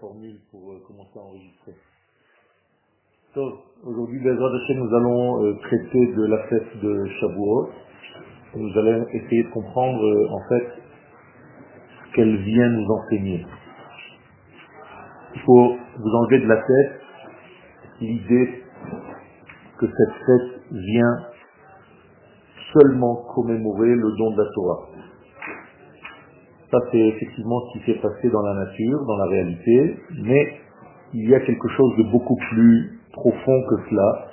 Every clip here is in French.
formule pour euh, commencer à enregistrer. Aujourd'hui, nous allons euh, traiter de la fête de Shavuot. Nous allons essayer de comprendre, euh, en fait, ce qu'elle vient nous enseigner. Il faut vous enlever de la tête l'idée que cette fête vient seulement commémorer le don de la Torah. Ça, c'est effectivement ce qui s'est passé dans la nature, dans la réalité, mais il y a quelque chose de beaucoup plus profond que cela,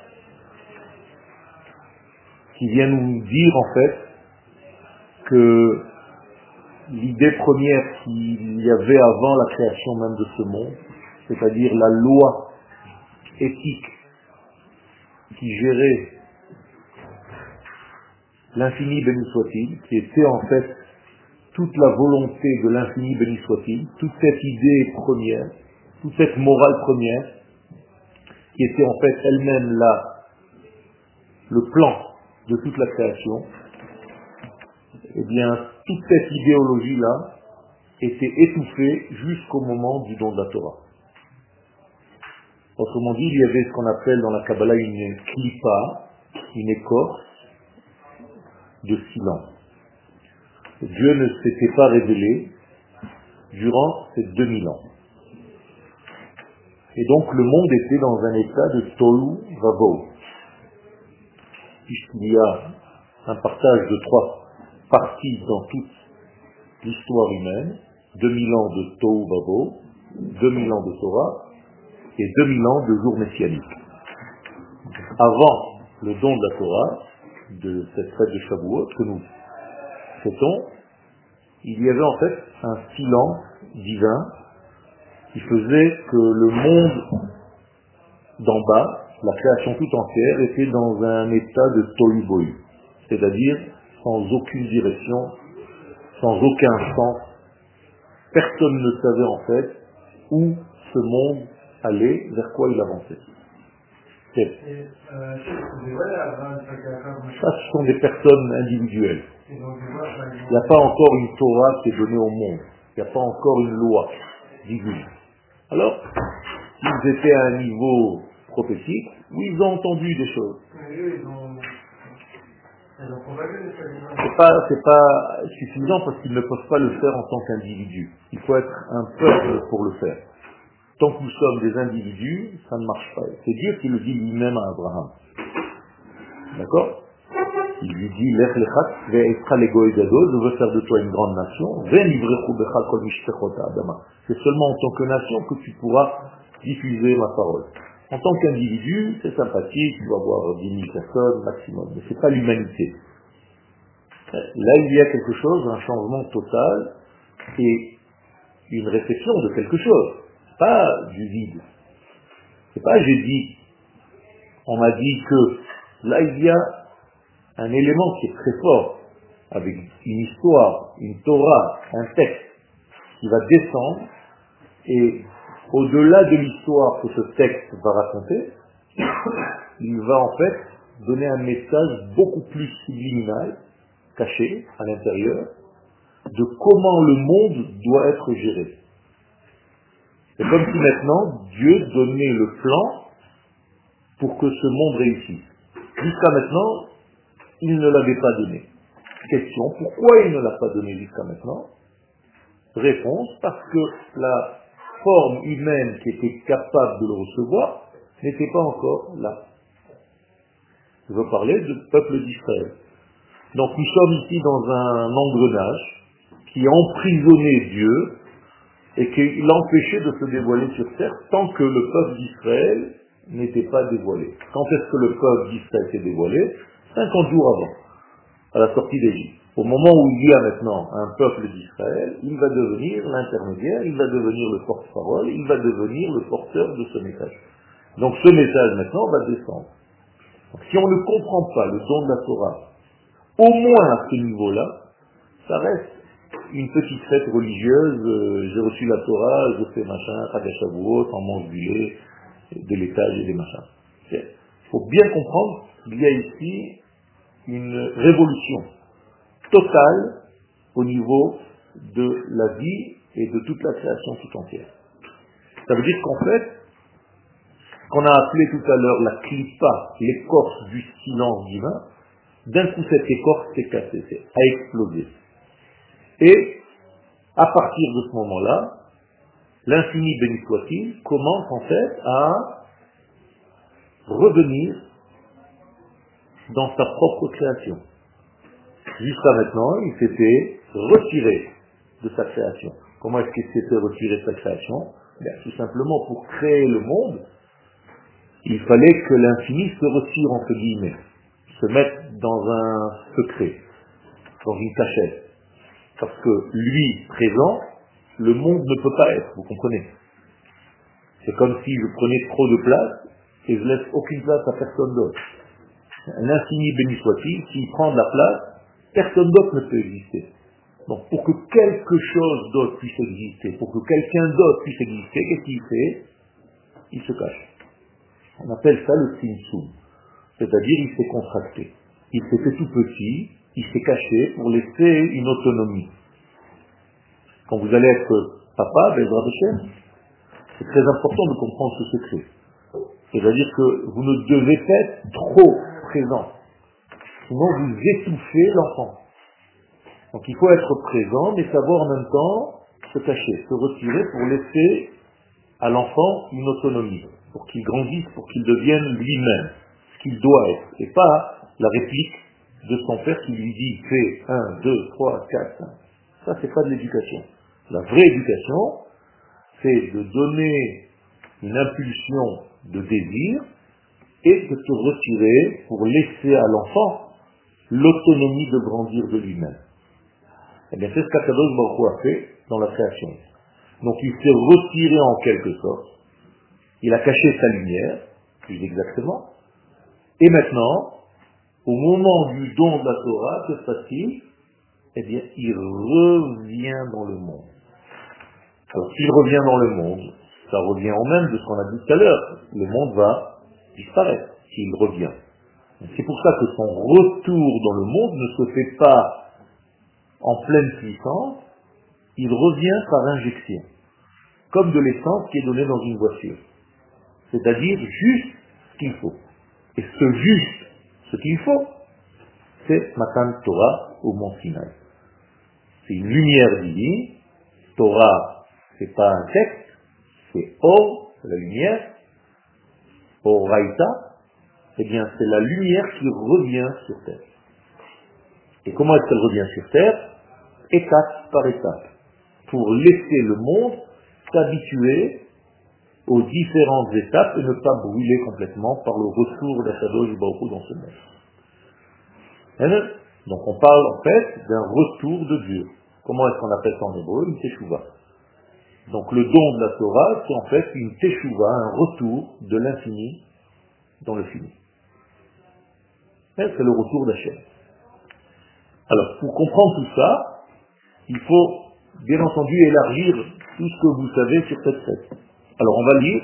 qui vient nous dire en fait que l'idée première qu'il y avait avant la création même de ce monde, c'est-à-dire la loi éthique qui gérait l'infini béni soit-il, qui était en fait toute la volonté de l'infini béni soit-il, toute cette idée première, toute cette morale première, qui était en fait elle-même là, le plan de toute la création, eh bien, toute cette idéologie-là était étouffée jusqu'au moment du don de la Torah. Autrement dit, il y avait ce qu'on appelle dans la Kabbalah une klipa, une écorce de silence. Dieu ne s'était pas révélé durant ces 2000 ans. Et donc le monde était dans un état de Tolu Vavo. Puisqu'il y a un partage de trois parties dans toute l'histoire humaine, 2000 ans de Tohu Vavo, 2000 ans de Torah et 2000 ans de jours messianiques. Avant le don de la Torah, de cette fête de Shavuot que nous il y avait en fait un silence divin qui faisait que le monde d'en bas, la création tout entière, était dans un état de tohu c'est-à-dire sans aucune direction, sans aucun sens. Personne ne savait en fait où ce monde allait, vers quoi il avançait. Ça, ce sont des personnes individuelles. Il n'y a pas encore une Torah qui est donnée au monde. Il n'y a pas encore une loi divine. Alors, s'ils étaient à un niveau prophétique, oui, ils ont entendu des choses. C'est pas, c'est pas suffisant parce qu'ils ne peuvent pas le faire en tant qu'individu. Il faut être un peuple pour le faire. Tant que nous sommes des individus, ça ne marche pas. C'est Dieu qui le dit lui-même à Abraham. D'accord? Il lui dit, je veux faire de toi une grande nation, c'est seulement en tant que nation que tu pourras diffuser ma parole. En tant qu'individu, c'est sympathique, tu vas voir 10 000 personnes maximum, mais ce n'est pas l'humanité. Là, il y a quelque chose, un changement total et une réflexion de quelque chose pas du vide. C'est pas j'ai dit, on m'a dit que là il y a un élément qui est très fort, avec une histoire, une Torah, un texte qui va descendre, et au-delà de l'histoire que ce texte va raconter, il va en fait donner un message beaucoup plus subliminal, caché à l'intérieur, de comment le monde doit être géré. C'est comme si maintenant Dieu donnait le plan pour que ce monde réussisse. Jusqu'à maintenant, il ne l'avait pas donné. Question, pourquoi il ne l'a pas donné jusqu'à maintenant? Réponse, parce que la forme humaine qui était capable de le recevoir n'était pas encore là. Je veux parler du peuple d'Israël. Donc nous sommes ici dans un engrenage qui emprisonnait Dieu et qu'il empêchait de se dévoiler sur terre tant que le peuple d'Israël n'était pas dévoilé. Quand est-ce que le peuple d'Israël s'est dévoilé? 50 jours avant, à la sortie d'Égypte. Au moment où il y a maintenant un peuple d'Israël, il va devenir l'intermédiaire, il va devenir le porte-parole, il va devenir le porteur de ce message. Donc ce message maintenant va descendre. si on ne comprend pas le don de la Torah, au moins à ce niveau-là, ça reste une petite fête religieuse, euh, j'ai reçu la Torah, je fais machin, Chagashavuot, on mange du lait, de l'étage et des machins. Il faut bien comprendre qu'il y a ici une révolution totale au niveau de la vie et de toute la création tout entière. Ça veut dire qu'en fait, qu'on a appelé tout à l'heure la clipa, l'écorce du silence divin, d'un coup cette écorce s'est cassée, a explosé. Et à partir de ce moment-là, l'infini béni soit-il commence en fait à revenir dans sa propre création. Jusqu'à maintenant, il s'était retiré de sa création. Comment est-ce qu'il s'était retiré de sa création? Ben, Tout simplement pour créer le monde, il fallait que l'infini se retire entre guillemets, se mette dans un secret, dans une cachette. Parce que lui, présent, le monde ne peut pas être, vous comprenez? C'est comme si je prenais trop de place et je laisse aucune place à personne d'autre. L'infini béni soit-il, s'il prend de la place, personne d'autre ne peut exister. Donc pour que quelque chose d'autre puisse exister, pour que quelqu'un d'autre puisse exister, qu'est-ce qu'il fait? Il se cache. On appelle ça le sinsum. C'est-à-dire il s'est contracté. Il s'est fait tout petit, il s'est caché pour laisser une autonomie. Quand vous allez être papa, Bezrat c'est très important de comprendre ce secret. C'est-à-dire que vous ne devez pas être trop présent. Sinon, vous étouffez l'enfant. Donc il faut être présent, mais savoir en même temps se cacher, se retirer pour laisser à l'enfant une autonomie, pour qu'il grandisse, pour qu'il devienne lui-même, ce qu'il doit être, et pas la réplique de son père qui lui dit fais 1, 2, 3, 4, 5. Ça, c'est pas de l'éducation. La vraie éducation, c'est de donner une impulsion de désir et de se retirer pour laisser à l'enfant l'autonomie de grandir de lui-même. Eh bien, c'est ce qu'Akadosh Baruch a fait dans la création. Donc, il s'est retiré en quelque sorte. Il a caché sa lumière, plus exactement. Et maintenant, au moment du don de la Torah, que se passe-t-il? Eh bien, il revient dans le monde. Alors, s'il revient dans le monde, ça revient au même de ce qu'on a dit tout à l'heure. Le monde va disparaître s'il revient. C'est pour ça que son retour dans le monde ne se fait pas en pleine puissance, il revient par injection, comme de l'essence qui est donnée dans une voiture. C'est-à-dire juste ce qu'il faut. Et ce juste, ce qu'il faut, c'est Matan Torah au Mont Sinaï. C'est une lumière divine. Torah, c'est pas un texte, c'est Or, la lumière. Oraita, eh bien, c'est la lumière qui revient sur terre. Et comment est-ce qu'elle revient sur terre? Étape par étape, pour laisser le monde s'habituer aux différentes étapes et ne pas brûler complètement par le retour d'Ashadosh Baruch dans ce monde. Donc on parle en fait d'un retour de Dieu. Comment est-ce qu'on appelle ça en hébreu? Donc le don de la Torah, c'est en fait une teshuva, un retour de l'infini dans le fini. C'est le retour d'Hachem. Alors, pour comprendre tout ça, il faut bien entendu élargir tout ce que vous savez sur cette fête. Alors, on va lire,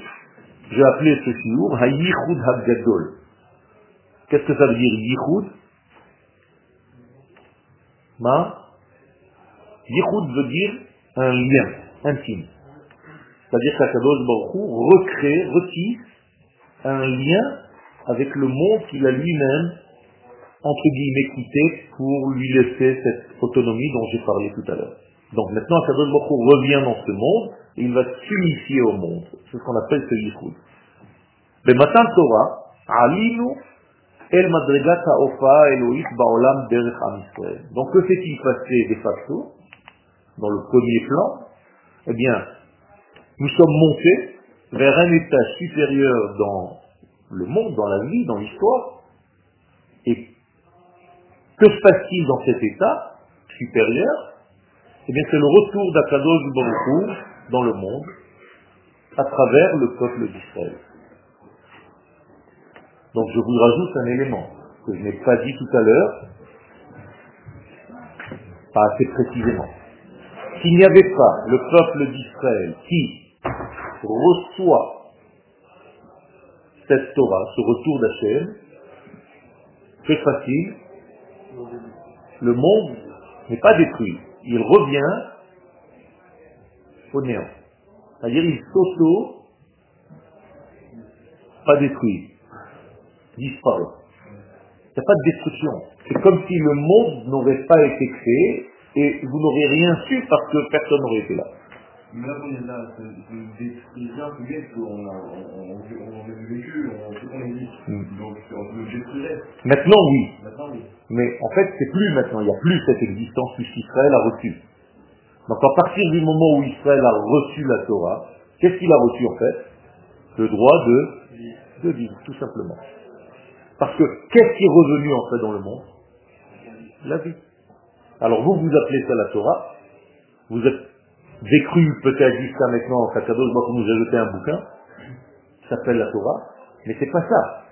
j'ai appelé ce shiur Hayichud Habgadol. Qu'est-ce que ça veut dire Yichud? Ma? Yichud veut dire un lien intime. C'est-à-dire qu'Akadosh Baruch recrée, retisse un lien avec le monde qu'il a lui-même entre guillemets quitté pour lui laisser cette autonomie dont j'ai parlé tout à l'heure. Donc maintenant, Akadosh Baruch revient dans ce monde et il va s'unifier au monde. C'est ce qu'on appelle ce yichud. Mais Matan Torah, alinu el madregata ofa eloït baolam derech am. Donc que s'est-il passé de facto dans le premier plan? Eh bien, nous sommes montés vers un état supérieur dans le monde, dans la vie, dans l'histoire. Et que se passe-t-il dans cet état supérieur? Eh bien, c'est le retour d'Akadosh Baruch dans le monde à travers le peuple d'Israël. Donc je vous rajoute un élément que je n'ai pas dit tout à l'heure, pas assez précisément. S'il n'y avait pas le peuple d'Israël qui reçoit cette Torah, ce retour d'Hachem, c'est facile, le monde n'est pas détruit, il revient au néant. C'est-à-dire il s'auto pas détruit, disparaît. Il n'y a pas de destruction. C'est comme si le monde n'aurait pas été créé et vous n'aurez rien su parce que personne n'aurait été là. Mais là, on est là, c'est déjà qu'on a, on, a vécu, on sait qu'on existe. Donc, on le détruirait. Maintenant, oui. Maintenant, oui. Mais en fait, c'est plus maintenant, il n'y a plus cette existence puisqu'Israël a reçu. Donc, à partir du moment où Israël a reçu la Torah, qu'est-ce qu'il a reçu en fait? Le droit de, de vivre, tout simplement. Parce que qu'est-ce qui est revenu en fait dans le monde? La vie. Alors vous, vous appelez ça la Torah? Vous êtes décru peut-être jusqu'à maintenant, Kakados vous nous a jeté un bouquin, qui s'appelle la Torah, mais c'est pas ça.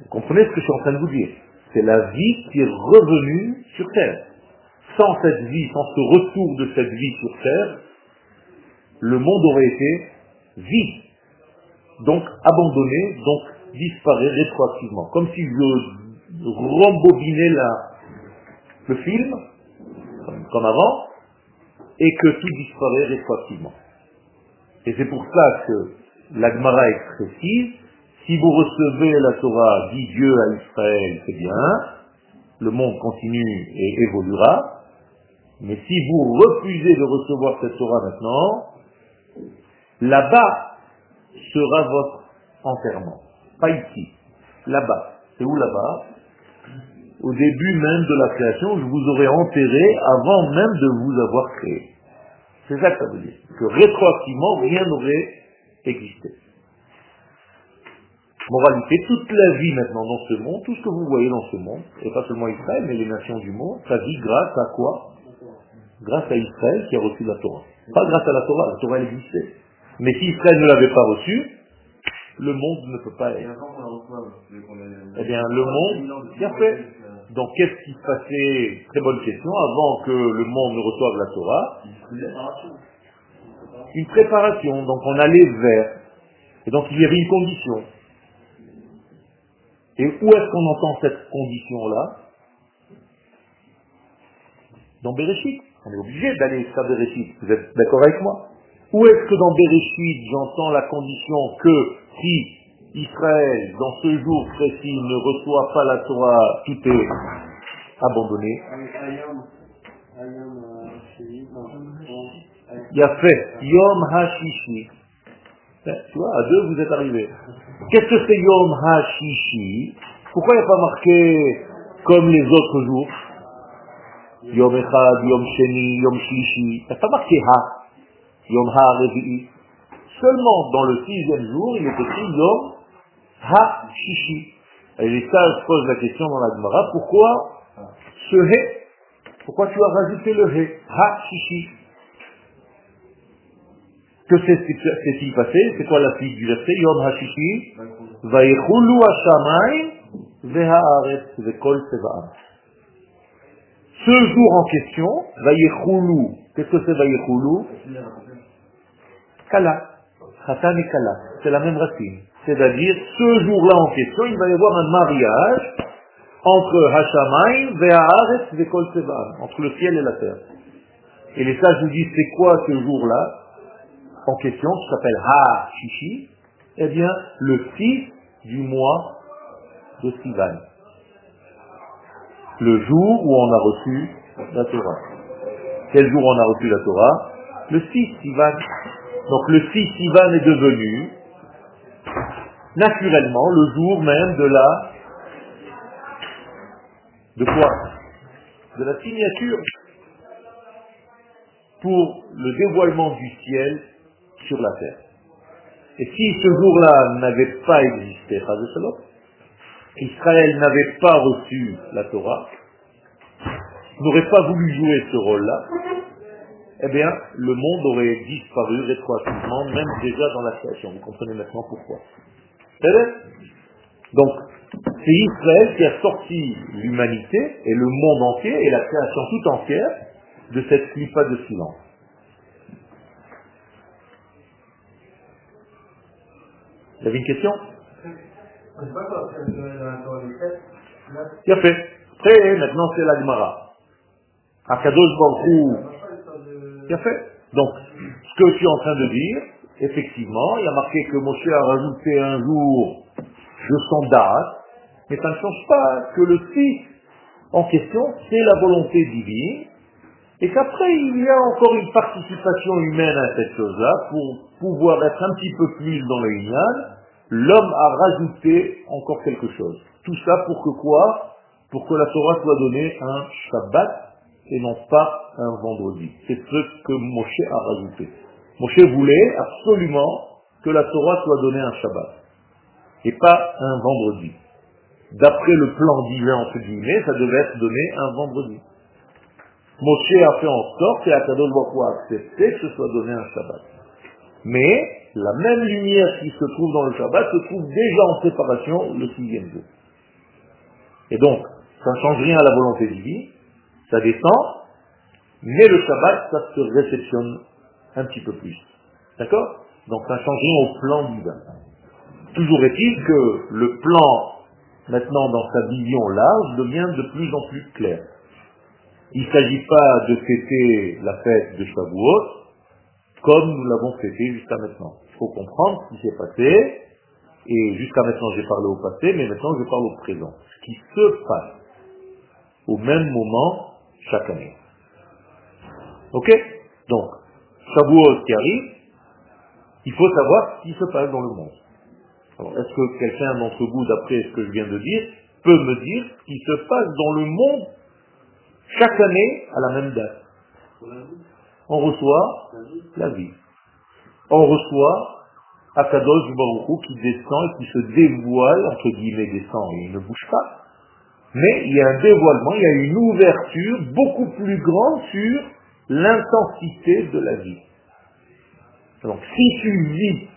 Vous comprenez ce que je suis en train de vous dire? C'est la vie qui est revenue sur Terre. Sans cette vie, sans ce retour de cette vie sur Terre, le monde aurait été vide, donc abandonné, donc disparaît rétroactivement. Comme si je rembobinais le film, comme avant, et que tout disparaît rétroactivement. Et c'est pour ça que l'Agmara est précise, si vous recevez la Torah, dit Dieu à Israël, c'est bien, le monde continue et évoluera, mais si vous refusez de recevoir cette Torah maintenant, là-bas sera votre enterrement. Pas ici, là-bas. C'est où là-bas? Au début même de la création, je vous aurais enterré avant même de vous avoir créé. C'est ça que ça veut dire. Que rétroactivement, rien n'aurait existé. Moralité, toute la vie maintenant dans ce monde, tout ce que vous voyez dans ce monde, et pas seulement Israël, mais les nations du monde, ça vit grâce à quoi? Grâce à Israël qui a reçu la Torah. Pas grâce à la Torah, la Torah existait. Mais si Israël ne l'avait pas reçue, le monde ne peut pas être. Eh bien, le monde, bien fait. Donc, qu'est-ce qui se passait? Très bonne question. Avant que le monde ne reçoive la Torah, une préparation. Donc, on allait vers. Et donc, il y avait une condition. Et où est-ce qu'on entend cette condition-là? Dans Bereshit. On est obligé d'aller jusqu'à Bereshit. Vous êtes d'accord avec moi? Où est-ce que dans Bereshit, j'entends la condition que si Israël, dans ce jour précis, ne reçoit pas la Torah, tout est abandonné. Il a fait Yom HaShishi. Tu vois, à deux, vous êtes arrivés. Qu'est-ce que c'est Yom HaShishi Pourquoi il n'y a pas marqué comme les autres jours? Yom Echad, Yom Sheni, Yom Shishi. Il n'y a pas marqué Ha. Yom Ha Seulement dans le sixième jour, il est écrit Yom Ha-Shishi. Et les sages posent la question dans la Gemara, pourquoi ce He? Pourquoi tu as rajouté le He? Ha-Shishi Que s'est-il passé? C'est quoi la suite du verset? Yom Ha-Shishi Vaïchulu ha-shamayim ve'ha'aretz ve'kol seva'am. Ce jour en question, Vaïchulu, qu'est-ce que c'est Vaïchulu Kala. Khatan et Kala. C'est la même racine. C'est-à-dire, ce jour-là en question, il va y avoir un mariage entre Hashamayim, Ve'aharetz, Ve'kol entre le ciel et la terre. Et les sages nous disent, c'est quoi ce jour-là en question, qui s'appelle Ha-Shishi Eh bien, le 6 du mois de Sivan. Le jour où on a reçu la Torah. Quel jour on a reçu la Torah Le 6 Sivan. Donc le 6 Sivan est devenu naturellement le jour même de la... De quoi? De la signature pour le dévoilement du ciel sur la terre. Et si ce jour-là n'avait pas existé, Israël n'avait pas reçu la Torah, n'aurait pas voulu jouer ce rôle-là, eh bien, le monde aurait disparu rétroactivement, même déjà dans la création. Vous comprenez maintenant pourquoi? Donc, c'est Israël qui a sorti l'humanité et le monde entier et la création tout entière de cette clipa de silence. Vous avez une question? Maintenant c'est la Gemara. Akadosh Baruch. Donc, ce que je suis en train de dire, effectivement, il a marqué que Moshe a rajouté un jour, je sens date, mais ça ne change pas que le fils en question, c'est la volonté divine, et qu'après il y a encore une participation humaine à cette chose-là, pour pouvoir être un petit peu plus dans le Inyan, l'homme a rajouté encore quelque chose. Tout ça pour que quoi? Pour que la Torah soit donnée un Shabbat et non pas un vendredi. C'est ce que Moshe a rajouté. Moshe voulait absolument que la Torah soit donnée un Shabbat et pas un vendredi. D'après le plan divin, entre guillemets, ça devait être donné un vendredi. Moshe a fait en sorte, et Akadosh Baruch a accepté que ce soit donné un Shabbat. Mais la même lumière qui se trouve dans le Shabbat se trouve déjà en séparation le sixième jour. Et donc, ça ne change rien à la volonté divine, ça descend, mais le Shabbat, ça se réceptionne un petit peu plus. D'accord? Donc ça change au plan divin. Toujours est-il que le plan, maintenant dans sa vision large, devient de plus en plus clair. Il ne s'agit pas de fêter la fête de Shavuot comme nous l'avons fêté jusqu'à maintenant. Il faut comprendre ce qui s'est passé, et jusqu'à maintenant j'ai parlé au passé, mais maintenant je parle au présent. Ce qui se passe au même moment chaque année. Ok? Donc, Shavuot qui arrive, il faut savoir ce qui se passe dans le monde. Alors, est-ce que quelqu'un d'entre vous, d'après ce que je viens de dire, peut me dire ce qui se passe dans le monde chaque année à la même date? On reçoit la vie. On reçoit Akadosh Baruch qui descend et qui se dévoile, entre guillemets descend et il ne bouge pas, mais il y a un dévoilement, il y a une ouverture beaucoup plus grande sur l'intensité de la vie. Donc si tu vis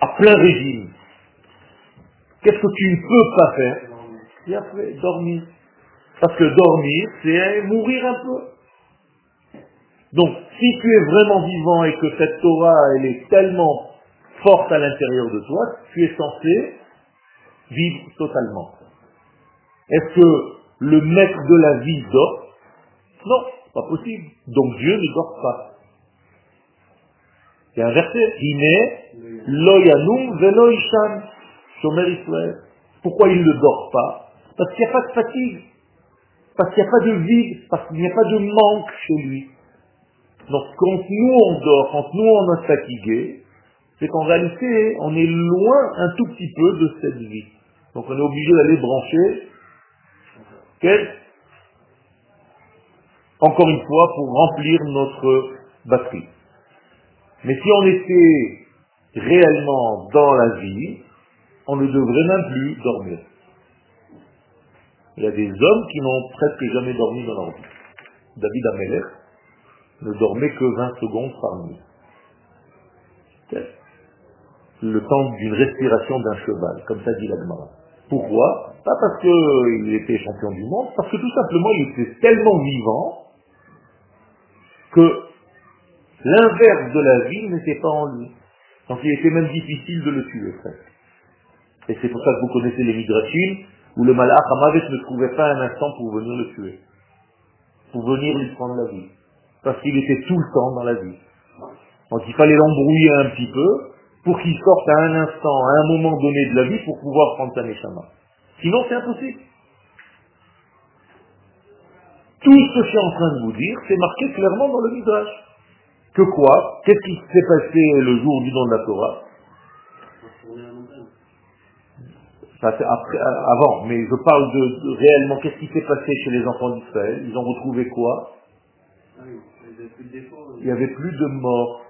à plein régime, qu'est-ce que tu ne peux pas faire? Et après, dormir. Parce que dormir, c'est mourir un peu. Donc, si tu es vraiment vivant et que cette Torah, elle est tellement forte à l'intérieur de toi, tu es censé vivre totalement. Est-ce que le maître de la vie dort? Non, pas possible. Donc Dieu ne dort pas. C'est un verset. Ishan, shomer Israël. Pourquoi il ne dort pas? Parce qu'il n'y a pas de fatigue. Parce qu'il n'y a pas de vide. Parce qu'il n'y a pas de manque chez lui. Donc quand nous on dort, quand nous on est fatigué, c'est qu'en réalité on est loin un tout petit peu de cette vie. Donc on est obligé d'aller brancher encore une fois, pour remplir notre batterie. Mais si on était réellement dans la vie, on ne devrait même plus dormir. Il y a des hommes qui n'ont presque jamais dormi dans leur vie. David Ameller ne dormait que 20 secondes par nuit. Le temps d'une respiration d'un cheval, comme ça dit l'Agmara. Pourquoi? Pas parce qu'il était champion du monde, parce que tout simplement il était tellement vivant que l'inverse de la vie n'était pas en lui. Donc il était même difficile de le tuer, Et c'est pour ça que vous connaissez les midrashim, où le malach Hamavet ne trouvait pas un instant pour venir le tuer. Pour venir lui prendre la vie. Parce qu'il était tout le temps dans la vie. Donc il fallait l'embrouiller un petit peu, pour qu'il sorte à un instant, à un moment donné de la vie, pour pouvoir prendre sa neshama. Sinon, c'est impossible. Tout ce que je suis en train de vous dire, c'est marqué clairement dans le Midrash. Que quoi? Qu'est-ce qui s'est passé le jour du don de la Torah? Ça, après, avant, mais je parle de, réellement qu'est-ce qui s'est passé chez les enfants d'Israël? Ils ont retrouvé quoi? Il n'y avait plus de morts.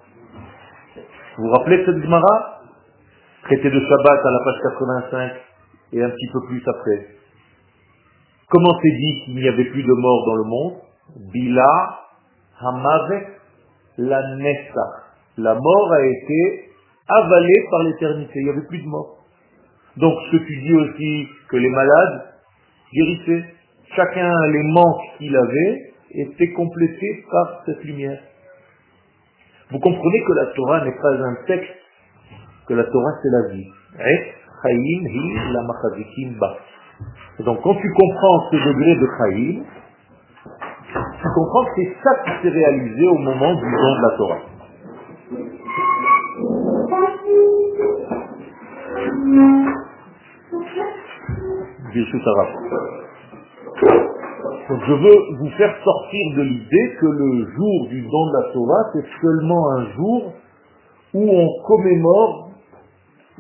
Vous vous rappelez de cette Gemara? Traité de Shabbat à la page 85 et un petit peu plus après. Comment c'est dit qu'il n'y avait plus de morts dans le monde? Bila Hamavek la Nessa. La mort a été avalée par l'éternité. Il n'y avait plus de mort. Donc ce que tu dis aussi que les malades guérissaient. Chacun les manques qu'il avait étaient complétés par cette lumière. Vous comprenez que la Torah n'est pas un texte, que la Torah c'est la vie. Donc quand tu comprends ce degré de Chaïm, tu comprends que c'est ça qui s'est réalisé au moment du don de la Torah. Donc je veux vous faire sortir de l'idée que le jour du don de la Torah, c'est seulement un jour où on commémore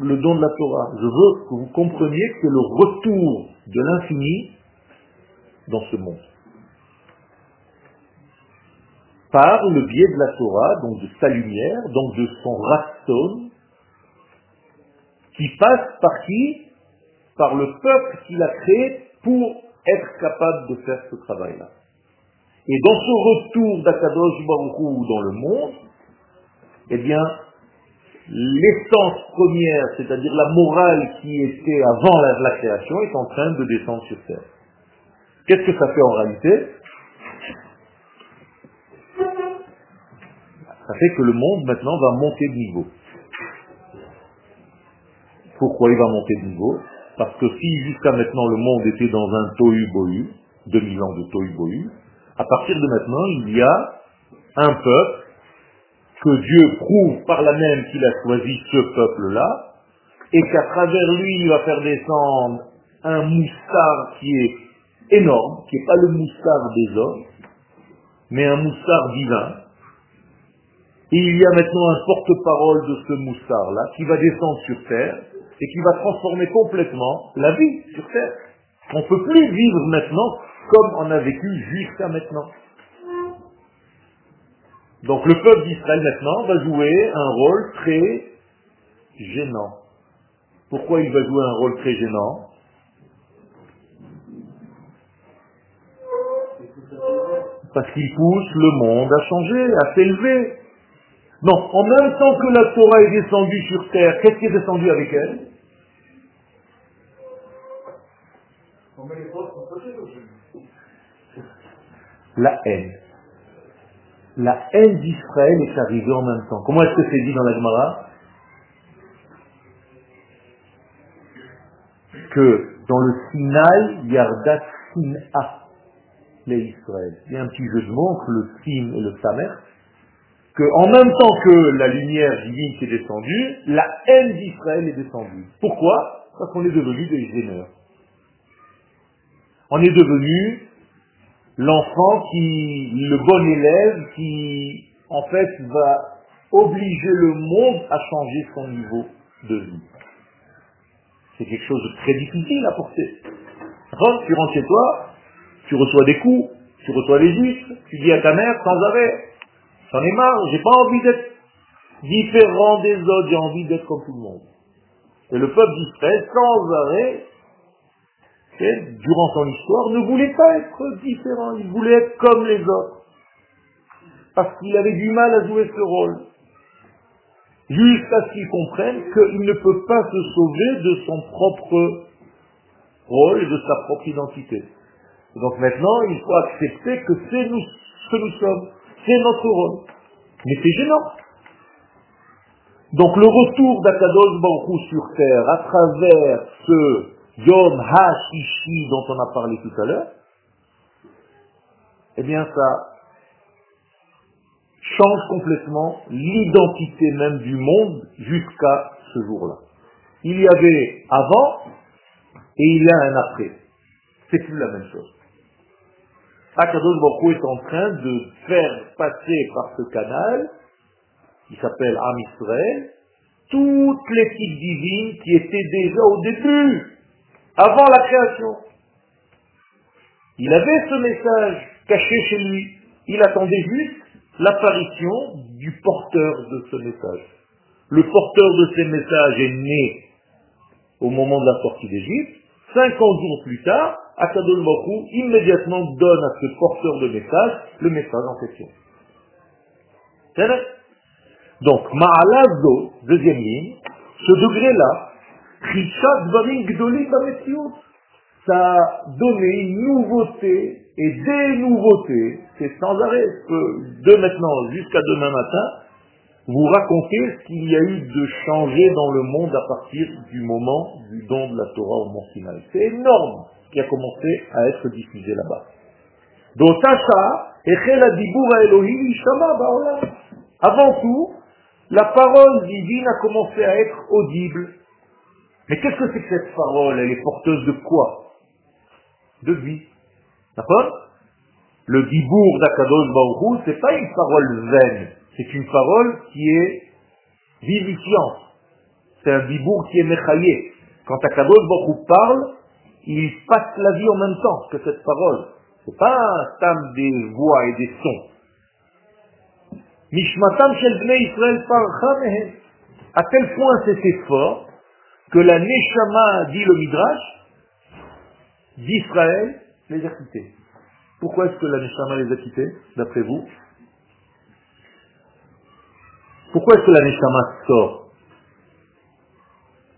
le don de la Torah. Je veux que vous compreniez que le retour de l'infini dans ce monde. Par le biais de la Torah, donc de sa lumière, donc de son raston, qui passe par qui Par le peuple qu'il a créé pour être capable de faire ce travail-là. Et dans ce retour d'Akadosh Baruch dans le monde, eh bien, l'essence première, c'est-à-dire la morale qui était avant la, création, est en train de descendre sur terre. Qu'est-ce que ça fait en réalité? Ça fait que le monde maintenant va monter de niveau. Pourquoi il va monter de niveau? Parce que si jusqu'à maintenant le monde était dans un tohu-bohu, 2000 ans de tohu-bohu, à partir de maintenant il y a un peuple que Dieu prouve par la même qu'il a choisi ce peuple-là, et qu'à travers lui, il va faire descendre un moussard qui est énorme, qui n'est pas le moussard des hommes, mais un moussard divin. Et il y a maintenant un porte-parole de ce moussard-là qui va descendre sur terre et qui va transformer complètement la vie sur terre. On ne peut plus vivre maintenant comme on a vécu jusqu'à maintenant. Donc le peuple d'Israël maintenant va jouer un rôle très gênant. Pourquoi il va jouer un rôle très gênant? Parce qu'il pousse le monde à changer, à s'élever. Non, en même temps que la Torah est descendue sur terre, qu'est-ce qui est descendu avec elle? La haine la haine d'Israël est arrivée en même temps. Comment est-ce que c'est dit dans la Gemara Que dans le Sinaï, Yardat Sin'a, les Israël. Il y a un petit jeu de mots entre le Sin et le Samer, que en même temps que la lumière divine est descendue, la haine d'Israël est descendue. Pourquoi? Parce qu'on est devenu des gêneurs. On est devenu l'enfant qui, le bon élève qui, en fait, va obliger le monde à changer son niveau de vie. C'est quelque chose de très difficile à porter. Quand tu rentres chez toi, tu reçois des coups, tu reçois des gifles, tu dis à ta mère sans arrêt, j'en ai marre, j'ai pas envie d'être différent des autres, j'ai envie d'être comme tout le monde. Et le peuple d'Israël, sans arrêt, durant son histoire, ne voulait pas être différent, il voulait être comme les autres. Parce qu'il avait du mal à jouer ce rôle. Jusqu'à ce qu'il comprenne qu'il ne peut pas se sauver de son propre rôle et de sa propre identité. donc maintenant, il faut accepter que c'est nous ce que nous sommes, c'est notre rôle. Mais c'est gênant. Donc le retour d'Akadosh Baruch sur terre à travers ce Yom HaShishi dont on a parlé tout à l'heure, eh bien ça change complètement l'identité même du monde jusqu'à ce jour-là. Il y avait avant et il y a un après. C'est plus la même chose. Akadosh Baruch est en train de faire passer par ce canal, qui s'appelle Am Israël, toute l'éthique divine qui était déjà au début avant la création. Il avait ce message caché chez lui. Il attendait juste l'apparition du porteur de ce message. Le porteur de ce message est né au moment de la sortie d'Égypte. 50 jours plus tard, Akadol Mokou immédiatement donne à ce porteur de message le message en question. C'est vrai Donc, Ma'alazo, deuxième ligne, ce degré-là, ça a donné une nouveauté et des nouveautés, c'est sans arrêt, de maintenant jusqu'à demain matin, vous raconter ce qu'il y a eu de changé dans le monde à partir du moment du don de la Torah au Mont Sinaï. C'est énorme qui a commencé à être diffusé là-bas. Avant tout, la parole divine a commencé à être audible mais qu'est-ce que c'est que cette parole? Elle est porteuse de quoi? De vie. D'accord? Le dibour d'Akadosh Baruchou, c'est pas une parole vaine, c'est une parole qui est vivifiante. C'est un dibour qui est méchaillé. Quand Akadosh Baruchou parle, il passe la vie en même temps que cette parole. C'est pas un tam des voix et des sons. Mishmatam shel Israël parcha À tel point c'était fort que la Neshama, dit le Midrash, d'Israël les a quittés. Pourquoi est-ce que la Neshama les a quittés, d'après vous? Pourquoi est-ce que la Neshama sort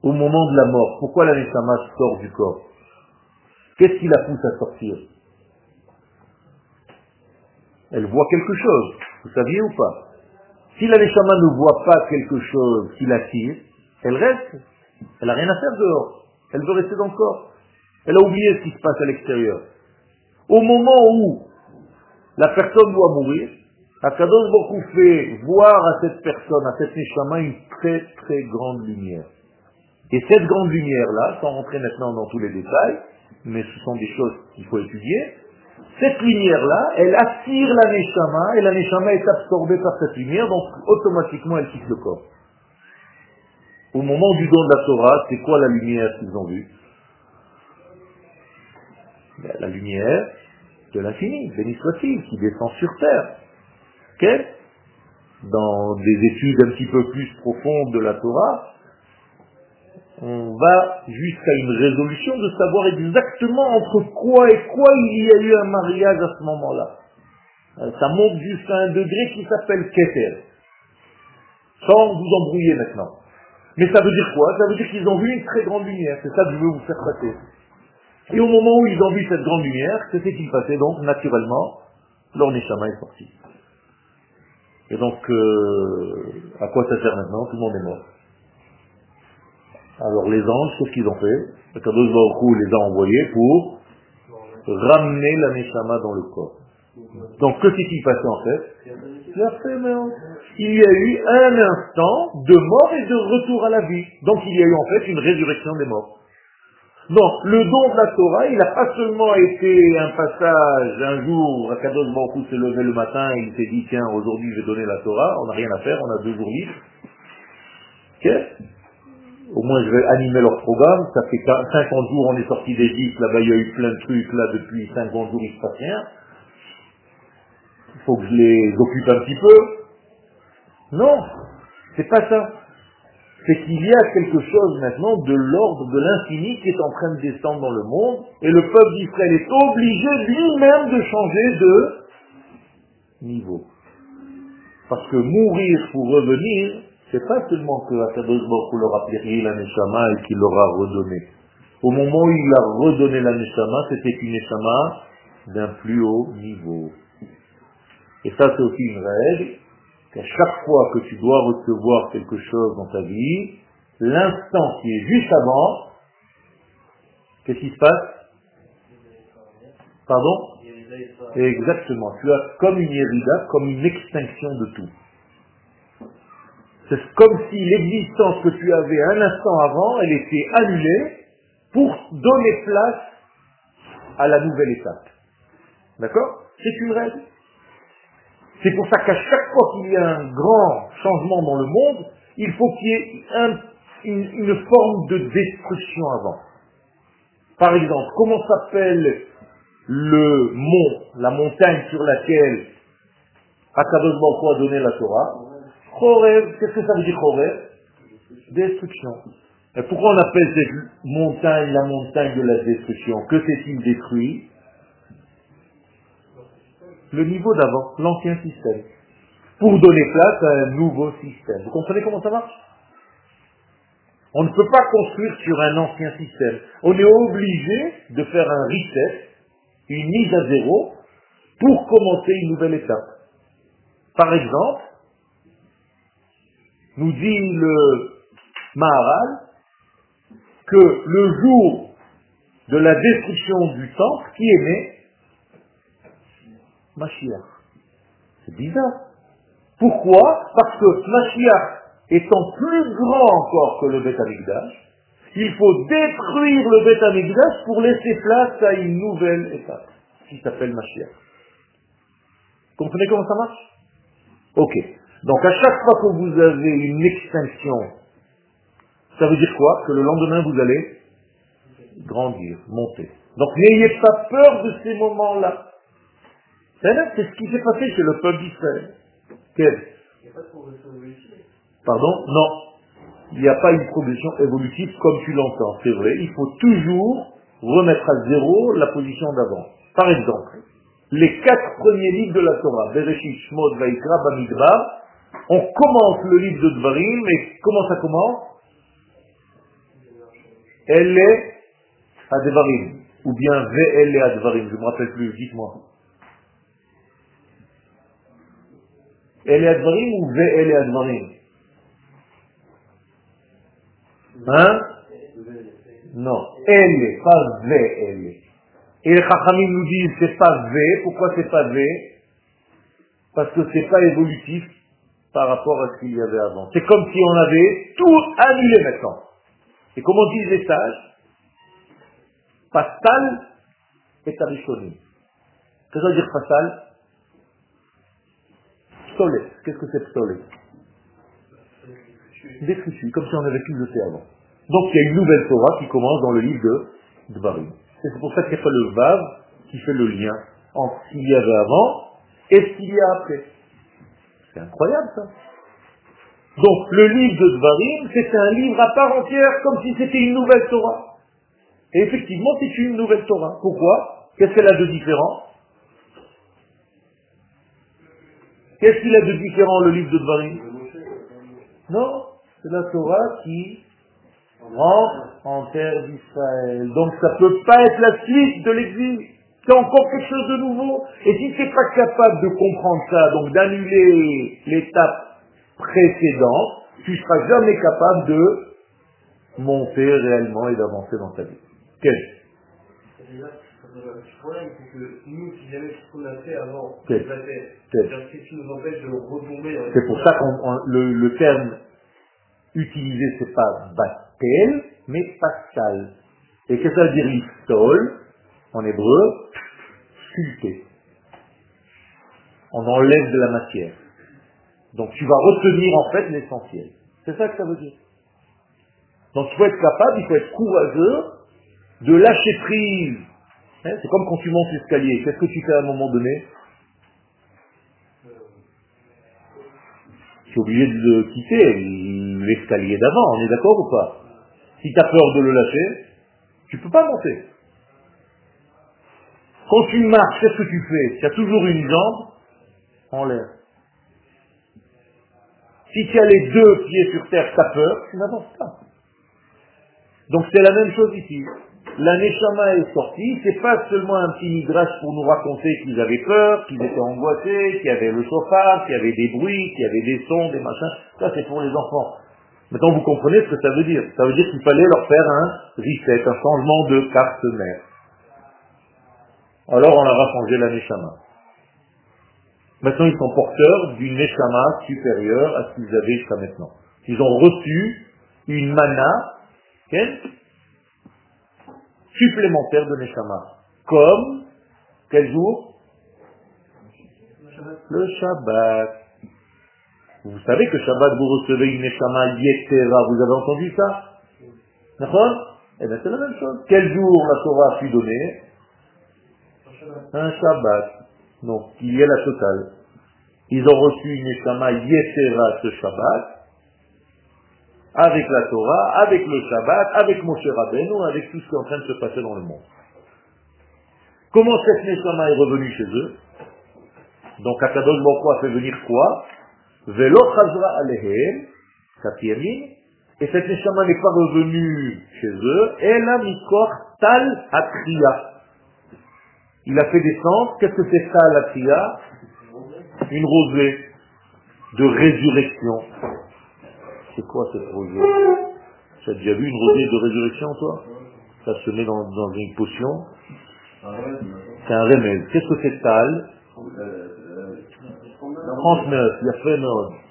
au moment de la mort? Pourquoi la Neshama sort du corps? Qu'est-ce qui la pousse à sortir? Elle voit quelque chose, vous saviez ou pas? Si la Neshama ne voit pas quelque chose qui l'attire, elle reste. Elle n'a rien à faire dehors. Elle veut rester dans le corps. Elle a oublié ce qui se passe à l'extérieur. Au moment où la personne doit mourir, Akadosh beaucoup fait voir à cette personne, à cette Neshama, une très très grande lumière. Et cette grande lumière-là, sans rentrer maintenant dans tous les détails, mais ce sont des choses qu'il faut étudier, cette lumière-là, elle attire la Neshama, et la Neshama est absorbée par cette lumière, donc automatiquement elle quitte le corps. Au moment du don de la Torah, c'est quoi la lumière qu'ils ont vue? Ben, La lumière de l'infini, béni soit-il, qui descend sur terre. Dans des études un petit peu plus profondes de la Torah, on va jusqu'à une résolution de savoir exactement entre quoi et quoi il y a eu un mariage à ce moment-là. Euh, ça monte jusqu'à un degré qui s'appelle Keter. Sans vous embrouiller maintenant. Mais ça veut dire quoi? Ça veut dire qu'ils ont vu une très grande lumière. C'est ça que je veux vous faire passer. Et au moment où ils ont vu cette grande lumière, que s'est-il passé? Donc, naturellement, leur Neshama est sorti. Et donc, euh, à quoi ça sert maintenant? Tout le monde est mort. Alors les anges, qu'est-ce qu'ils ont fait? Le Kadosh les a envoyés pour ramener la Neshama dans le corps. Donc que s'est-il passé en fait? Il y a eu un instant de mort et de retour à la vie. Donc il y a eu en fait une résurrection des morts. Donc le don de la Torah, il n'a pas seulement été un passage, un jour, Kadosh Baruch s'est levé le matin et il s'est dit, tiens, aujourd'hui je vais donner la Torah, on n'a rien à faire, on a deux jours libres. Ok? Au moins je vais animer leur programme, ça fait 50 jours on est sorti d'Égypte, là-bas il y a eu plein de trucs, là depuis 50 jours il se passe rien. Il faut que je les occupe un petit peu. Non, c'est pas ça. C'est qu'il y a quelque chose maintenant de l'ordre de l'infini qui est en train de descendre dans le monde, et le peuple d'Israël est obligé lui-même de changer de niveau. Parce que mourir pour revenir, c'est pas seulement que Akadosh Baruch leur a pris la Neshama et qu'il leur a redonné. Au moment où il a redonné la Neshama, c'était une Neshama d'un plus haut niveau. Et ça, c'est aussi une règle, qu'à chaque fois que tu dois recevoir quelque chose dans ta vie, l'instant qui est juste avant, qu'est-ce qui se passe? Pardon? Exactement. Tu as comme une hérida, comme une extinction de tout. C'est comme si l'existence que tu avais un instant avant, elle était annulée pour donner place à la nouvelle étape. D'accord? C'est une règle. C'est pour ça qu'à chaque fois qu'il y a un grand changement dans le monde, il faut qu'il y ait une, forme de destruction avant. Par exemple, comment s'appelle le mont, la montagne sur laquelle Akadosh Baruch a donné la Torah? Chorev, qu'est-ce que ça veut dire Chorev? Destruction. Et pourquoi on appelle cette montagne la montagne de la destruction? Que s'est-il détruit? Le niveau d'avant, l'ancien système. Pour donner place à un nouveau système. Vous comprenez comment ça marche? On ne peut pas construire sur un ancien système. On est obligé de faire un reset, une mise à zéro, pour commencer une nouvelle étape. Par exemple, nous dit le Maharal que le jour de la destruction du temple, qui est né? Mashiach. C'est bizarre. Pourquoi? Parce que Mashiach étant plus grand encore que le Beth Il faut détruire le Beth pour laisser place à une nouvelle étape qui s'appelle Mashiach. Comprenez comment ça marche? Ok. Donc à chaque fois que vous avez une extinction, ça veut dire quoi? Que le lendemain vous allez grandir, monter. Donc n'ayez pas peur de ces moments-là. C'est ce qui s'est passé chez le peuple d'Israël. Quel? Pardon? Non. Il n'y a pas une progression évolutive comme tu l'entends, c'est vrai. Il faut toujours remettre à zéro la position d'avant. Par exemple, les quatre premiers livres de la Torah, Bereshit, Shmot, Vaikra, Bamidbar, on commence le livre de Dvarim, mais comment ça commence? Elle est à Devarim, ou bien elle est à Devarim, je ne me rappelle plus, dites-moi. Elle elle est à Dvarim Hein Non, elle pas elle est. Et les Chachamim nous disent c'est pas V. Pourquoi c'est pas V Parce que c'est pas évolutif par rapport à ce qu'il y avait avant. C'est comme si on avait tout annulé maintenant. Et comme on dit les sages, Pastal est Arishonim. Qu'est-ce que ça veut dire Pastal Pstolet. Qu'est-ce que c'est Pstolet Détritus, comme si on avait de thé avant. Donc il y a une nouvelle Torah qui commence dans le livre de Dvarim. C'est pour ça qu'il n'y a pas le Vav qui fait le lien entre ce qu'il y avait avant et ce qu'il y a après. C'est incroyable ça. Donc le livre de Dvarim, c'est un livre à part entière, comme si c'était une nouvelle Torah. Et effectivement, c'est une nouvelle Torah. Pourquoi? Qu'est-ce qu'elle a de différent? Qu'est-ce qu'il a de différent le livre de Dvarim Non, c'est la Torah qui rentre en terre d'Israël. Donc ça ne peut pas être la suite de l'exil. C'est encore quelque chose de nouveau. Et si tu n'es pas capable de comprendre ça, donc d'annuler l'étape précédente, tu ne seras jamais capable de monter réellement et d'avancer dans ta vie. Quel? Le problème, c'est que nous, si jamais ce qu'on a fait avant, ce qui nous empêche de retomber. C'est pour ça que le, le terme utilisé, c'est pas batel, mais pascal. Et qu'est-ce que ça veut dire l'istol? En hébreu Sculpté. On enlève de la matière. Donc tu vas retenir en fait l'essentiel. C'est ça que ça veut dire. Donc il faut être capable, il faut être courageux de lâcher prise. Hein, c'est comme quand tu montes l'escalier. Qu'est-ce que tu fais à un moment donné Tu es obligé de quitter l'escalier d'avant, on est d'accord ou pas Si tu as peur de le lâcher, tu ne peux pas monter. Quand tu marches, qu'est-ce que tu fais Tu as toujours une jambe en l'air. Si tu as les deux pieds sur terre, tu as peur, tu n'avances pas. Donc c'est la même chose ici. La Neshama est sortie, c'est pas seulement un petit midrash pour nous raconter qu'ils avaient peur, qu'ils étaient angoissés, qu'il y avait le chauffard, qu'il y avait des bruits, qu'il y avait des sons, des machins. Ça c'est pour les enfants. Maintenant vous comprenez ce que ça veut dire. Ça veut dire qu'il fallait leur faire un reset, un changement de carte mère. Alors on leur a changé la Neshama. Maintenant ils sont porteurs d'une Neshama supérieure à ce qu'ils avaient jusqu'à maintenant. Ils ont reçu une mana, supplémentaire de Neshama. Comme, quel jour? Le Shabbat. Vous savez que Shabbat, vous recevez une Neshama Yetera. Vous avez entendu ça? D'accord? Eh bien, c'est la même chose. Quel jour la Torah fut donnée Un Shabbat. Donc, il y a la totale. Ils ont reçu une Neshama Yetera ce Shabbat avec la Torah, avec le Shabbat, avec Moshe Rabbeinu, avec tout ce qui est en train de se passer dans le monde. Comment cette Neshama est revenue chez eux? Donc Akadosh Baruch a fait venir quoi? Velo Chazra Alehem, et cette Neshama n'est pas revenue chez eux, elle a mikor tal atria. Il a fait descendre, qu'est-ce que c'est tal atria Une rosée de résurrection. C'est quoi ce projet Tu as déjà vu une rosée de résurrection, toi Ça se met dans, une potion. C'est un remède. Qu'est-ce que c'est tal 39, il a fait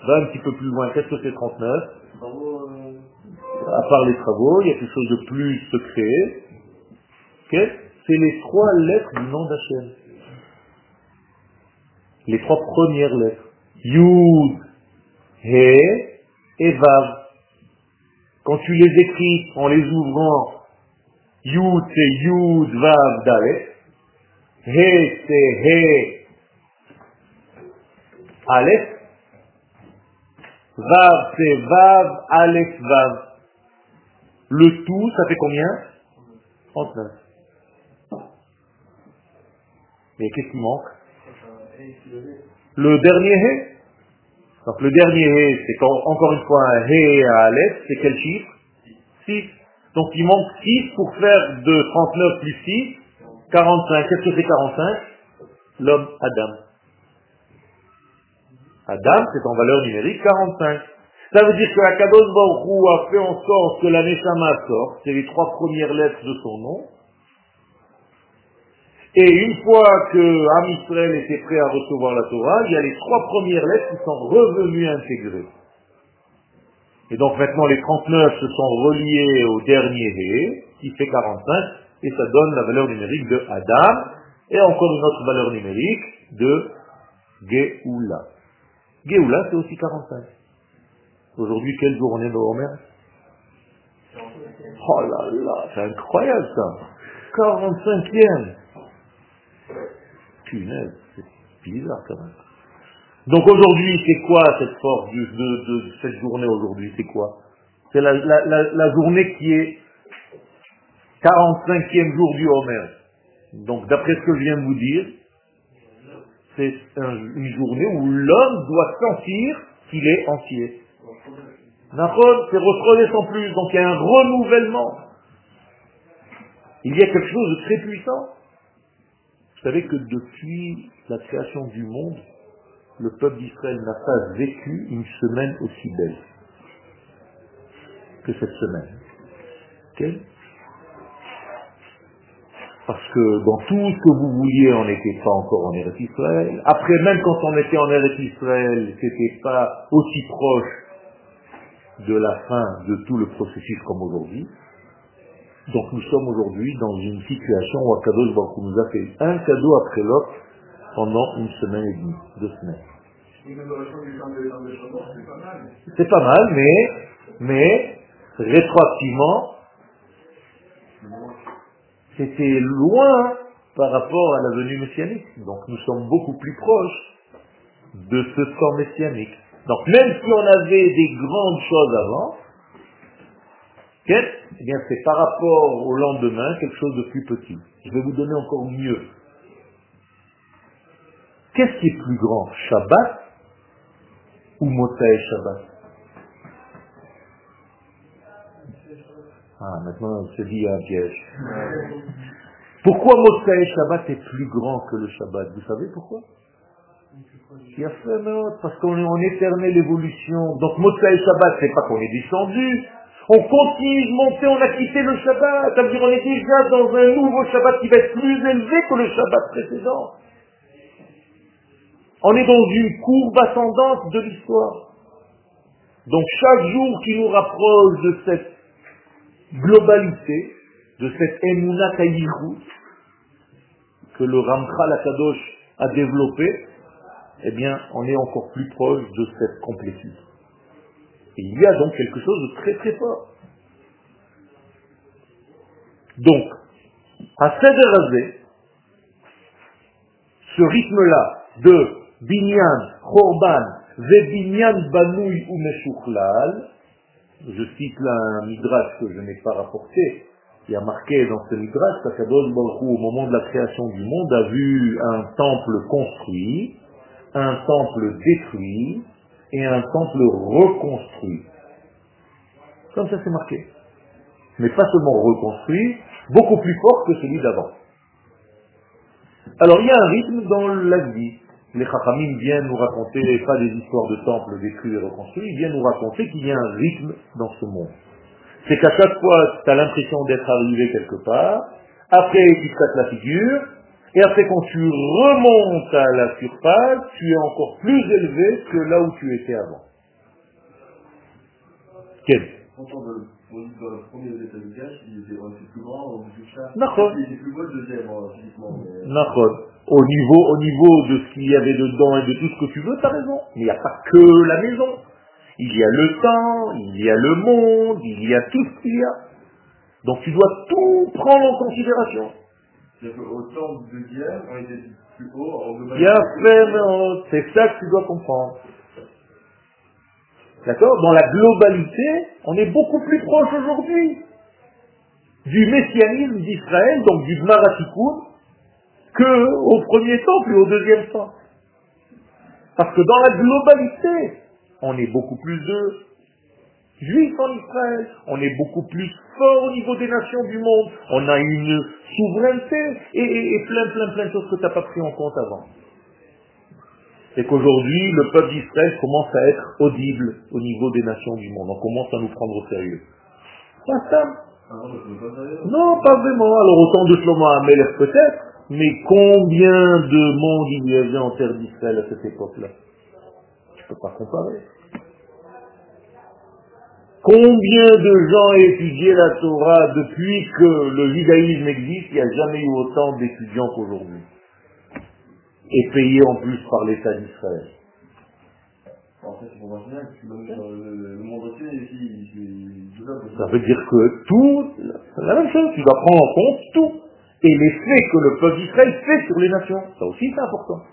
Va un petit peu plus loin. Qu'est-ce que c'est 39 à part les travaux, il y a quelque chose de plus secret. C'est les trois lettres du nom d'Hachem. Les trois premières lettres. Yud, He et Vav. Quand tu les écris en les ouvrant, Yud c'est Yud, Vav, Dalet. He c'est He, Aleph. Vav c'est Vav, Aleph, Vav. Le tout, ça fait combien? 39. Et qu'est-ce qui manque? Le dernier He? Donc le dernier He, c'est encore une fois un He à Aleph, c'est quel chiffre? 6. Donc il manque 6 pour faire de 39 plus 6, 45. Qu'est-ce que c'est 45 L'homme Adam. Adam, c'est en valeur numérique 45. Ça veut dire que la Kadosh Baruch a fait en sorte que la Neshama sorte, c'est les trois premières lettres de son nom, et une fois que Am Israël était prêt à recevoir la Torah, il y a les trois premières lettres qui sont revenues intégrées. Et donc maintenant les 39 se sont reliés au dernier Hé, qui fait 45, et ça donne la valeur numérique de Adam, et encore une autre valeur numérique de Geoula. Geoula c'est aussi 45. Aujourd'hui, quelle journée de Homer Oh là là, c'est incroyable ça 45e Punaise, c'est bizarre quand même. Donc aujourd'hui, c'est quoi cette force de, cette journée aujourd'hui? C'est quoi? C'est la, journée qui est 45e jour du Homer. Donc d'après ce que je viens de vous dire, c'est une journée où l'homme doit sentir qu'il est entier. N'importe, c'est retrouvé sans plus, donc il y a un renouvellement. Il y a quelque chose de très puissant. Vous savez que depuis la création du monde, le peuple d'Israël n'a pas vécu une semaine aussi belle que cette semaine. Parce que dans tout ce que vous vouliez, on n'était pas encore en Eretz Israël. Après, même quand on était en Eretz Israël, c'était pas aussi proche de la fin de tout le processus comme aujourd'hui. Donc nous sommes aujourd'hui dans une situation où Akadosh Baruch nous a fait un cadeau après l'autre pendant une semaine et demie, deux semaines. C'est pas mal, mais, mais rétroactivement, c'était loin par rapport à la venue messianique. Donc nous sommes beaucoup plus proches de ce temps messianique. Donc même si on avait des grandes choses avant, eh bien c'est par rapport au lendemain quelque chose de plus petit. Je vais vous donner encore mieux. Qu'est-ce qui est plus grand, Shabbat ou Motsai Shabbat? Ah, maintenant on se dit un piège. Pourquoi Motsai Shabbat est plus grand que le Shabbat? Vous savez pourquoi? Il y a parce qu'on est en éternelle évolution. Donc Motsai Shabbat, c'est pas qu'on est descendu, on continue de monter, on a quitté le Shabbat. Ça veut dire on est déjà dans un nouveau Shabbat qui va être plus élevé que le Shabbat précédent. On est dans une courbe ascendante de l'histoire. Donc chaque jour qui nous rapproche de cette globalité, de cette Emouna que le Ramchal Akadosh a développé, eh bien, on est encore plus proche de cette complétude il y a donc quelque chose de très très fort. Donc, à Seder ce rythme-là de Binyan, Chorban, Vebinyan Banouy ou Meshuchlal, je cite là un midrash que je n'ai pas rapporté, qui a marqué dans ce midrash, qu'Akadosh Baruch au moment de la création du monde, a vu un temple construit, un temple détruit, et un temple reconstruit. Comme ça c'est marqué. Mais pas seulement reconstruit, beaucoup plus fort que celui d'avant. Alors il y a un rythme dans la vie. Les Chachamim viennent nous raconter pas des histoires de temples détruits et reconstruits, ils viennent nous raconter qu'il y a un rythme dans ce monde. C'est qu'à chaque fois, tu as l'impression d'être arrivé quelque part, après tu te casses la figure, et après, quand tu remontes à la surface, tu es encore plus élevé que là où tu étais avant. Quel? Au niveau, au niveau de ce qu'il y avait dedans et de tout ce que tu veux, tu as raison. Mais il n'y a pas que la maison. Il y a le temps, il y a le monde, il y a tout ce qu'il y a. Donc tu dois tout prendre en considération. C'est-à-dire qu'au temps du deuxième, on était plus haut. C'est ça que tu dois comprendre. D'accord? Dans la globalité, on est beaucoup plus proche aujourd'hui du messianisme d'Israël, donc du Dmaratikoun, que au premier temple et au deuxième temps. Parce que dans la globalité, on est beaucoup plus de juifs en Israël, on est beaucoup plus fort au niveau des nations du monde, on a une souveraineté et, plein, plein, plein de choses que tu n'as pas pris en compte avant c'est qu'aujourd'hui, le peuple d'Israël commence à être audible au niveau des nations du monde. On commence à nous prendre au sérieux. Pas ça. Non, pas vraiment. Alors autant de Shlomo Amelech peut-être, mais combien de monde il y avait en terre d'Israël à cette époque-là? Je ne peux pas comparer. Combien de gens ont étudié la Torah depuis que le judaïsme existe? Il n'y a jamais eu autant d'étudiants qu'aujourd'hui et payé en plus par l'État d'Israël. En fait, c'est pour le monde ici, Ça veut dire que tout, c'est la même chose, tu dois prendre en compte tout. Et l'effet que le peuple d'Israël fait sur les nations, ça aussi c'est important.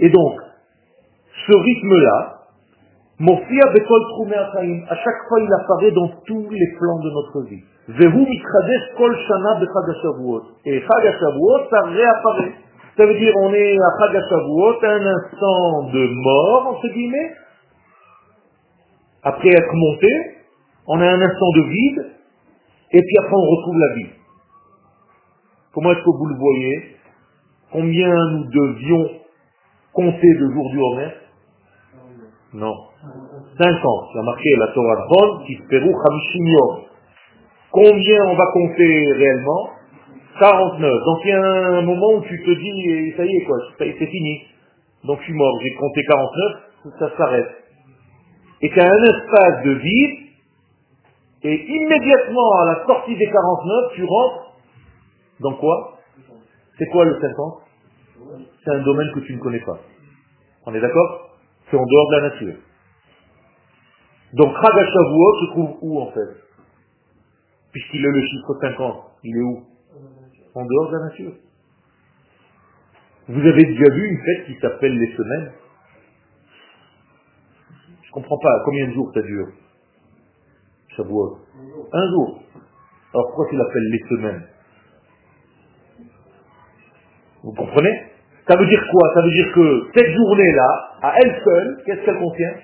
Et donc, ce rythme-là, Mofia Bekol à chaque fois il apparaît dans tous les plans de notre vie. Vehu Kol Shana Et Chag ça réapparaît. Ça veut dire on est à Chagashavuot, un instant de mort, entre guillemets. Après être monté, on a un instant de vide, et puis après on retrouve la vie. Comment est-ce que vous le voyez? Combien nous devions compter de jours du Homer? Non. 50. Il a marqué la Torah Ron, Tisperu Hamishim Combien on va compter réellement? 49. Donc il y a un moment où tu te dis, ça y est quoi, c'est fini. Donc je suis mort, j'ai compté 49, ça s'arrête. Et tu as un espace de vide, et immédiatement à la sortie des 49, tu rentres dans quoi? C'est quoi le 50 C'est un domaine que tu ne connais pas. On est d'accord? C'est en dehors de la nature. Donc Chagashavuot se trouve où en fait? Puisqu'il est le chiffre 50, il est où? En dehors de la nature. Vous avez déjà vu une fête qui s'appelle les semaines? Je comprends pas, combien de jours ça dure? Shavuot. Un jour. Alors pourquoi tu l'appelles les semaines? Vous comprenez? Ça veut dire quoi? Ça veut dire que cette journée-là, à elle seule, qu'est-ce qu'elle contient?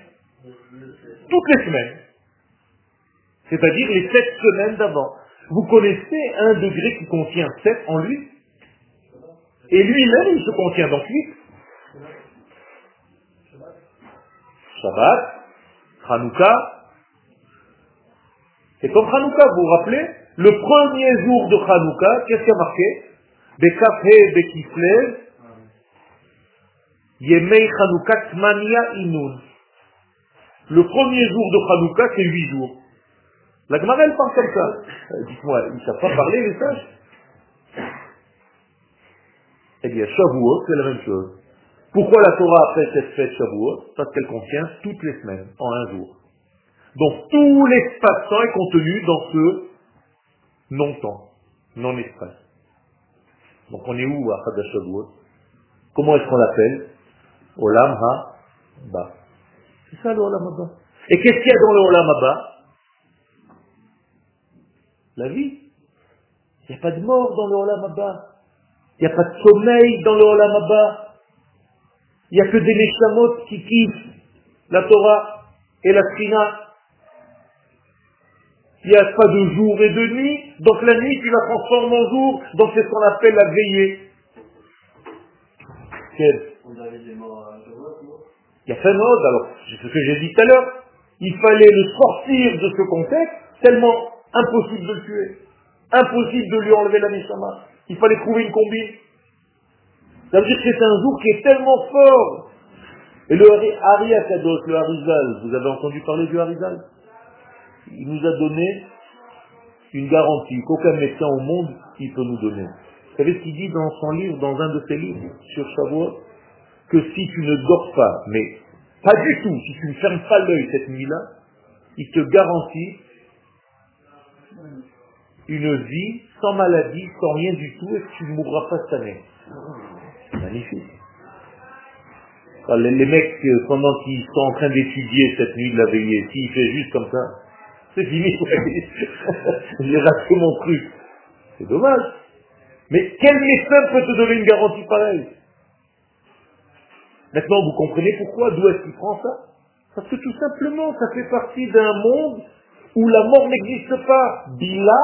Toutes les semaines. C'est-à-dire les sept semaines d'avant. Vous connaissez un degré qui contient 7 en lui Et lui-même, il se contient donc 8. Shabbat, Hanouka. C'est comme Hanouka, vous vous rappelez Le premier jour de Hanouka, qu'est-ce qui a marqué? Bekafhe Bekiflev, Yemei Hanouka Tmania Inun. Le premier jour de Hanouka, c'est 8 jours. La Gemara, elle parle comme ça. Euh, dites-moi, ils ne savent pas parler, les sages? Eh bien, Shavuot, c'est la même chose. Pourquoi la Torah a fait cette fête Shavuot? Parce qu'elle contient toutes les semaines, en un jour. Donc, tout l'espace-temps est contenu dans ce non-temps, non-espace. Donc, on est où à Shavuot? Comment est-ce qu'on l'appelle? Olam Ha-Ba. C'est ça le Olam Ha-Ba. Et qu'est-ce qu'il y a dans le Olam Ha-Ba? La vie. Il n'y a pas de mort dans le Olam Abba. Il n'y a pas de sommeil dans le Olam Abba. Il n'y a que des Neshamot qui kiffent la Torah et la Trina. Il n'y a pas de jour et de nuit. Donc la nuit, tu la transformes en jour. Donc c'est ce qu'on appelle la veillée. Il y a mode, alors, c'est ce que j'ai dit tout à l'heure. Il fallait le sortir de ce contexte, tellement Impossible de le tuer. Impossible de lui enlever la Neshama. Il fallait trouver une combine. Ça veut dire que c'est un jour qui est tellement fort. Et le Ari Akados, le Harizal, vous avez entendu parler du Harizal il nous a donné une garantie qu'aucun médecin au monde il peut nous donner. Vous savez ce qu'il dit dans son livre, dans un de ses livres sur Shavuot? Que si tu ne dors pas, mais pas du tout, si tu ne fermes pas l'œil cette nuit-là, il te garantit une vie sans maladie, sans rien du tout, et que tu ne mourras pas cette année. Magnifique. les, mecs, euh, pendant qu'ils sont en train d'étudier cette nuit de la veillée, s'il fait juste comme ça, c'est fini. J'ai raté mon truc. C'est dommage. Mais quel médecin peut te donner une garantie pareille? Maintenant, vous comprenez pourquoi, d'où est-ce qu'il prend ça? Parce que tout simplement, ça fait partie d'un monde où la mort n'existe pas. Bila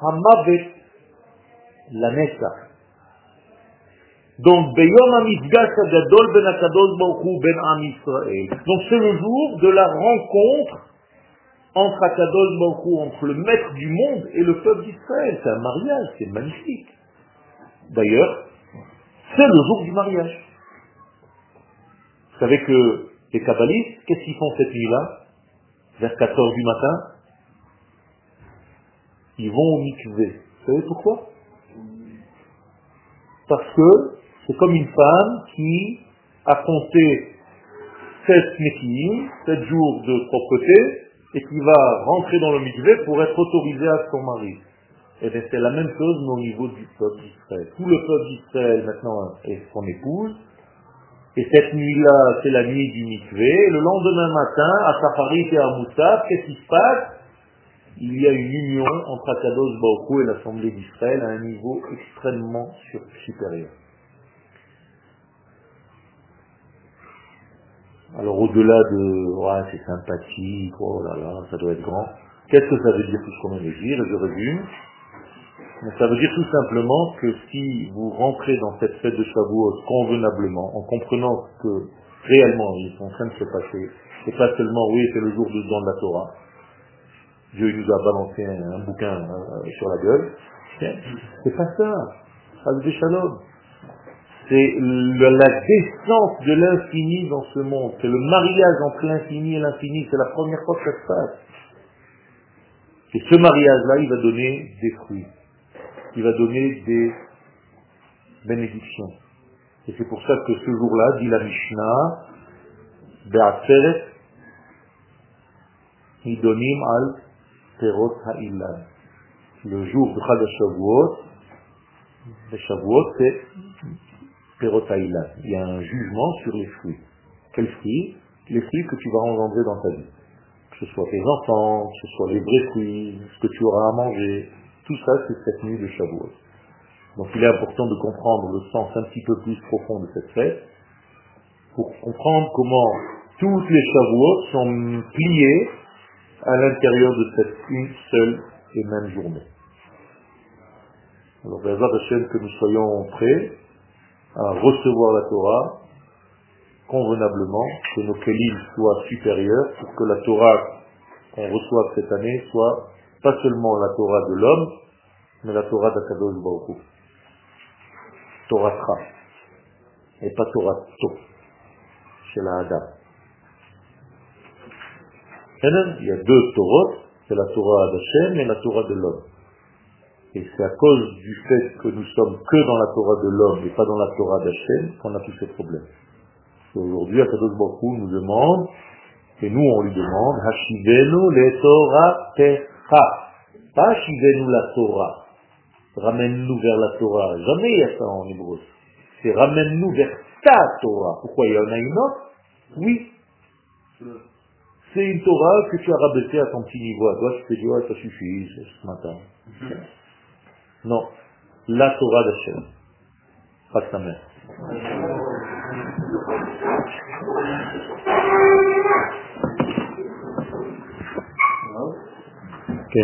hamavet la nessa. Donc, ben ben Donc, c'est le jour de la rencontre entre Akadosh Baruch entre le maître du monde et le peuple d'Israël. C'est un mariage, c'est magnifique. D'ailleurs, c'est le jour du mariage. Vous savez que les kabbalistes, qu'est-ce qu'ils font cette nuit-là? Vers 4 heures du matin? Ils vont au mikvé. Vous savez pourquoi? Parce que c'est comme une femme qui a compté 7 métiers, 7 jours de propreté, et qui va rentrer dans le mikvé pour être autorisé à son mari. Et eh bien c'est la même chose au niveau du peuple d'Israël. Tout le peuple d'Israël maintenant est son épouse, et cette nuit-là, c'est la nuit du mikvé. Le lendemain matin, à Safari et à Moussaf, qu'est-ce qui se passe? Il y a une union entre Akados Baoku et l'Assemblée d'Israël à un niveau extrêmement supérieur. Alors au-delà de ouais, c'est sympathique, oh là là, ça doit être grand, qu'est-ce que ça veut dire tout ce qu'on vient de dire Je résume. Ça veut dire tout simplement que si vous rentrez dans cette fête de Shavuot convenablement, en comprenant que réellement ils sont en train de se passer, c'est pas seulement oui c'est le jour de don de la Torah, Dieu nous a balancé un, bouquin euh, sur la gueule, c'est pas ça. Avec shalom c'est la descente de l'infini dans ce monde. C'est le mariage entre l'infini et l'infini. C'est la première fois que ça se passe. Et ce mariage-là, il va donner des fruits. Il va donner des bénédictions. Et c'est pour ça que ce jour-là, dit la Mishnah, Be'ateret, Idonim al Perot Ha'illah. Le jour de Chag Shavuot, le Shavuot, c'est il y a un jugement sur les fruits. Quels fruits? Les fruits que tu vas engendrer dans ta vie. Que ce soit tes enfants, que ce soit les vrais fruits, ce que tu auras à manger. Tout ça, c'est cette nuit de Shavuot. Donc il est important de comprendre le sens un petit peu plus profond de cette fête pour comprendre comment toutes les Shavuot sont pliées à l'intérieur de cette une seule et même journée. Alors, la chaîne que nous soyons prêts à recevoir la Torah convenablement, que nos kélim soient supérieurs, pour que la Torah qu'on reçoive cette année soit pas seulement la Torah de l'homme, mais la Torah d'Akadosh Baruch Torah Tra, et pas Torah To, chez la Adam. Il y a deux Torahs, c'est la Torah d'Hachem et la Torah de l'homme. Et c'est à cause du fait que nous sommes que dans la Torah de l'homme et pas dans la Torah d'Hachem qu'on a tous ces problèmes. Aujourd'hui, Akadosh Baruch nous demande, et nous on lui demande, Hashivenu le Torah Techa. Pas Hashivenu la Torah. Ramène-nous vers la Torah. Jamais il y a ça en hébreu. C'est ramène-nous vers ta Torah. Pourquoi il y en a une autre Oui. C'est une Torah que tu as rabaissée à ton petit niveau. À toi, tu te dis, ouais, ça suffit ce matin. Non, la Torah d'Hachem, pas sa mère. Ok.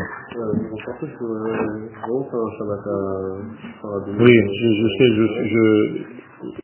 Oui, je, je sais, je, je,